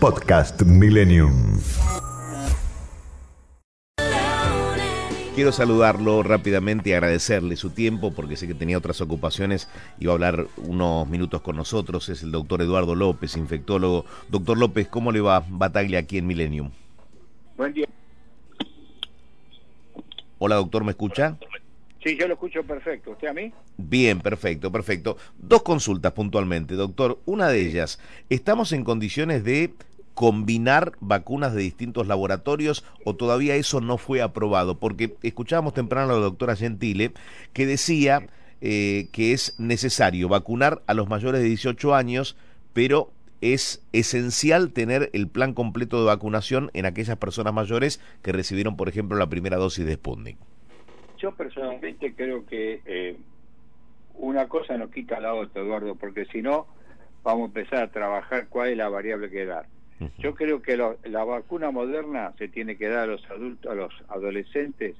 Podcast Millennium. Quiero saludarlo rápidamente y agradecerle su tiempo porque sé que tenía otras ocupaciones va a hablar unos minutos con nosotros. Es el doctor Eduardo López, infectólogo. Doctor López, ¿cómo le va Bataglia aquí en Millennium? Buen día. Hola doctor, ¿me escucha? Sí, yo lo escucho perfecto. ¿Usted a mí? Bien, perfecto, perfecto. Dos consultas puntualmente, doctor. Una de ellas, ¿estamos en condiciones de combinar vacunas de distintos laboratorios o todavía eso no fue aprobado? Porque escuchábamos temprano a la doctora Gentile que decía eh, que es necesario vacunar a los mayores de 18 años, pero es esencial tener el plan completo de vacunación en aquellas personas mayores que recibieron, por ejemplo, la primera dosis de Sputnik. Yo personalmente creo que eh, una cosa no quita la otra, Eduardo, porque si no, vamos a empezar a trabajar cuál es la variable que dar. Yo creo que la vacuna moderna se tiene que dar a los adultos, a los adolescentes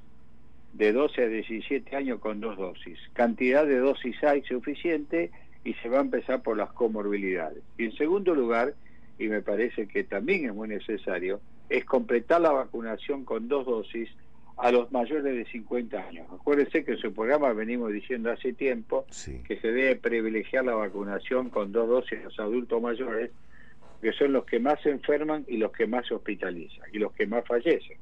de 12 a 17 años con dos dosis. Cantidad de dosis hay suficiente y se va a empezar por las comorbilidades. Y en segundo lugar, y me parece que también es muy necesario, es completar la vacunación con dos dosis a los mayores de 50 años. Acuérdense que en su programa venimos diciendo hace tiempo que se debe privilegiar la vacunación con dos dosis a los adultos mayores que son los que más se enferman y los que más se hospitalizan y los que más fallecen.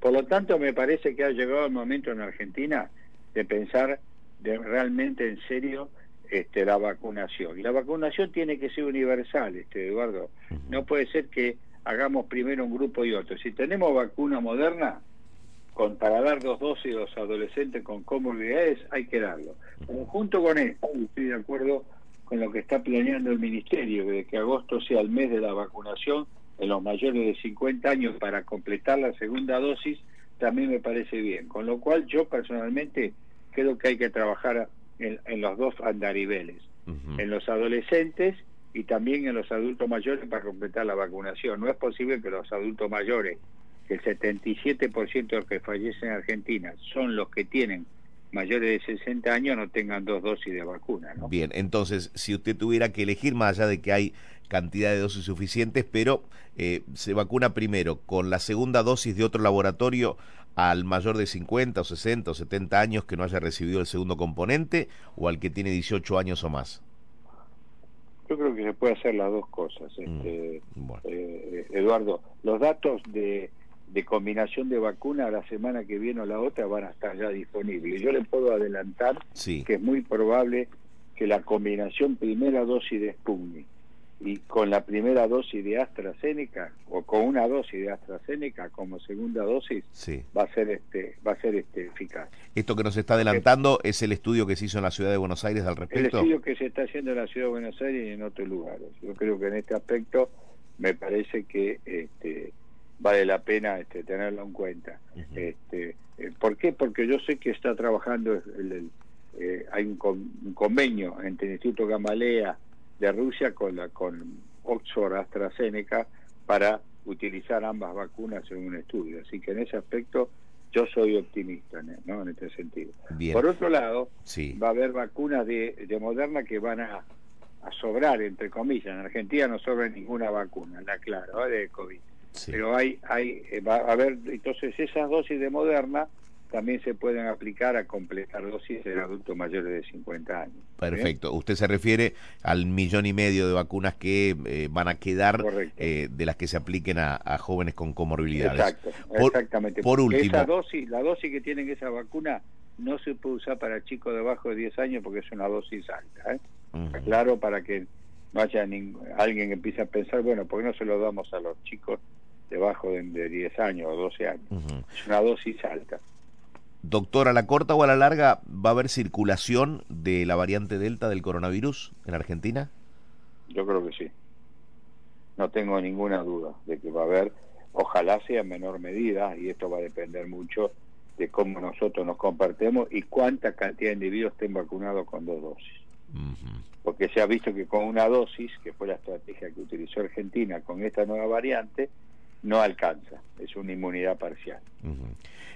Por lo tanto, me parece que ha llegado el momento en Argentina de pensar de realmente en serio este, la vacunación. Y la vacunación tiene que ser universal, este, Eduardo. No puede ser que hagamos primero un grupo y otro. Si tenemos vacuna moderna, con, para dar dos dosis a los adolescentes con comorbilidades, hay que darlo. junto con esto, estoy de acuerdo con lo que está planeando el Ministerio, de que agosto sea el mes de la vacunación en los mayores de 50 años para completar la segunda dosis, también me parece bien. Con lo cual yo personalmente creo que hay que trabajar en, los dos andariveles, en los adolescentes y también en los adultos mayores para completar la vacunación. No es posible que los adultos mayores, que el 77% de los que fallecen en Argentina son los que tienen mayores de 60 años no tengan dos dosis de vacuna. ¿no? Bien, entonces, si usted tuviera que elegir, más allá de que hay cantidad de dosis suficientes, pero eh, se vacuna primero con la segunda dosis de otro laboratorio al mayor de 50 o 60 o 70 años que no haya recibido el segundo componente o al que tiene 18 años o más. Yo creo que se puede hacer las dos cosas, mm, este, eh, Eduardo. Los datos de de combinación de vacuna la semana que viene o la otra van a estar ya disponibles. Yo le puedo adelantar que es muy probable que la combinación primera dosis de Sputnik y con la primera dosis de AstraZeneca o con una dosis de AstraZeneca como segunda dosis va a ser este va a ser este eficaz. Esto que nos está adelantando es el estudio que se hizo en la ciudad de Buenos Aires al respecto. El estudio que se está haciendo en la ciudad de Buenos Aires y en otros lugares. Yo creo que en este aspecto me parece que este vale la pena este, tenerlo en cuenta. este, eh, ¿Por qué? Porque yo sé que está trabajando, el, eh, hay un, convenio entre el Instituto Gamaleya de Rusia con, la, con Oxford AstraZeneca para utilizar ambas vacunas en un estudio. Así que en ese aspecto yo soy optimista ¿no? en este sentido. Por otro lado, va a haber vacunas de, de Moderna que van a, a sobrar, entre comillas. En Argentina no sobra ninguna vacuna, la claro, ¿eh? de COVID pero hay, hay, eh, va a haber, entonces esas dosis de Moderna también se pueden aplicar a completar dosis en adultos mayores de 50 años. Perfecto. Usted se refiere al millón y medio de vacunas que eh, van a quedar eh, de las que se apliquen a, jóvenes con comorbilidades. Exacto, exactamente. Por último. Esa dosis, la dosis que tienen esa vacuna no se puede usar para chicos debajo de 10 años porque es una dosis alta. ¿eh? Claro, para que no haya alguien que empiece a pensar, bueno, ¿por qué no se lo damos a los chicos debajo de, de 10 años o 12 años. Es una dosis alta. Doctor, ¿a la corta o a la larga va a haber circulación de la variante Delta del coronavirus en Argentina? Yo creo que sí. no tengo ninguna duda de que va a haber, ojalá sea en menor medida, y esto va a depender mucho de cómo nosotros nos compartemos y cuánta cantidad de individuos estén vacunados con dos dosis. Porque se ha visto que con una dosis, que fue la estrategia que utilizó Argentina con esta nueva variante, no alcanza, es una inmunidad parcial.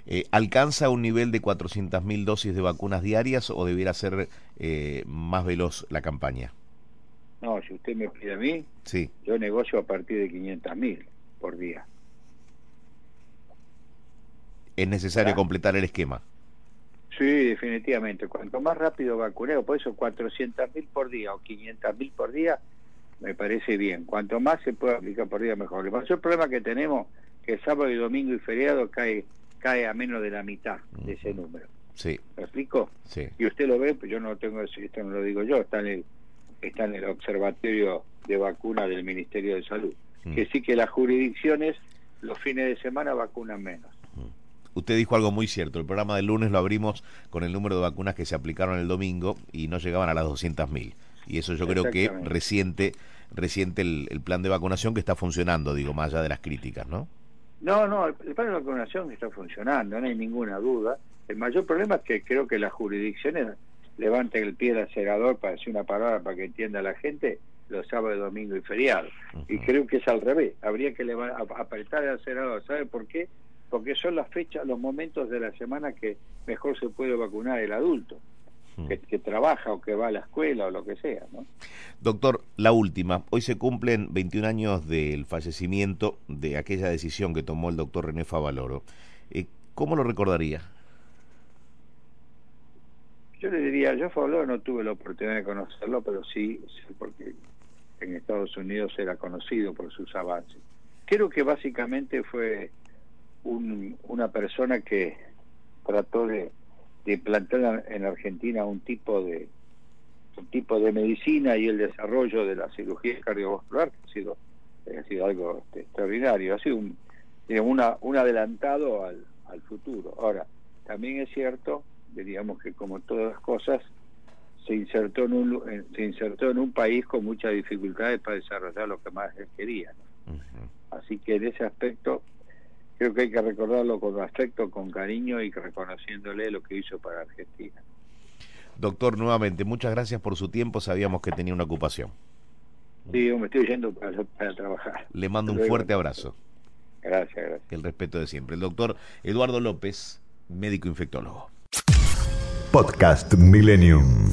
Eh, ¿Alcanza un nivel de 400.000 dosis de vacunas diarias o debiera ser eh, más veloz la campaña? No, si usted me pide a mí, sí. yo negocio a partir de 500.000 por día. Es necesario completar el esquema. Sí, definitivamente. Cuanto más rápido vacuneo, por eso 400.000 por día o 500.000 por día, me parece bien. Cuanto más se puede aplicar por día, mejor. El mayor problema que tenemos que sábado y domingo y feriado cae cae a menos de la mitad de ese número. Sí. ¿Me explico? Sí. Y usted lo ve, pues yo no tengo esto no lo digo yo, está en el está en el observatorio de vacuna del Ministerio de Salud. Mm. Que sí que las jurisdicciones los fines de semana vacunan menos. Mm. Usted dijo algo muy cierto. El programa del lunes lo abrimos con el número de vacunas que se aplicaron el domingo y no llegaban a las 200.000. Y eso yo creo que reciente, reciente el, el, plan de vacunación que está funcionando, digo, más allá de las críticas, ¿no? No, no, el, plan de vacunación está funcionando, no hay ninguna duda. El mayor problema es que creo que las jurisdicciones levanten el pie del acelerador para decir una palabra para que entienda la gente los sábados, domingo y feriados. Y creo que es al revés. Habría que apretar el acelerador. ¿Sabe por qué? Porque son las fechas, los momentos de la semana que mejor se puede vacunar el adulto. Mm. que, trabaja o que va a la escuela o lo que sea. ¿no? Doctor, la última. Hoy se cumplen 21 años del fallecimiento de aquella decisión que tomó el doctor René Favaloro. Eh, ¿Cómo lo recordaría? Yo le diría, yo Favaloro no tuve la oportunidad de conocerlo, pero sí, porque en Estados Unidos era conocido por sus avances. Creo que básicamente fue una persona que trató de de implantar en Argentina un tipo de un tipo de medicina y el desarrollo de la cirugía cardiovascular que ha sido ha sido algo este, extraordinario ha sido un una, un adelantado al, al futuro. Ahora también es cierto diríamos que como todas las cosas se insertó en un se insertó en un país con muchas dificultades para desarrollar lo que más él quería así que en ese aspecto creo que hay que recordarlo con afecto, con cariño y reconociéndole lo que hizo para Argentina. Doctor, nuevamente, muchas gracias por su tiempo. Sabíamos que tenía una ocupación. Sí, yo me estoy yendo para, trabajar. Le mando un fuerte abrazo. Gracias, gracias. El respeto de siempre. El doctor Eduardo López, médico infectólogo. Podcast Millennium.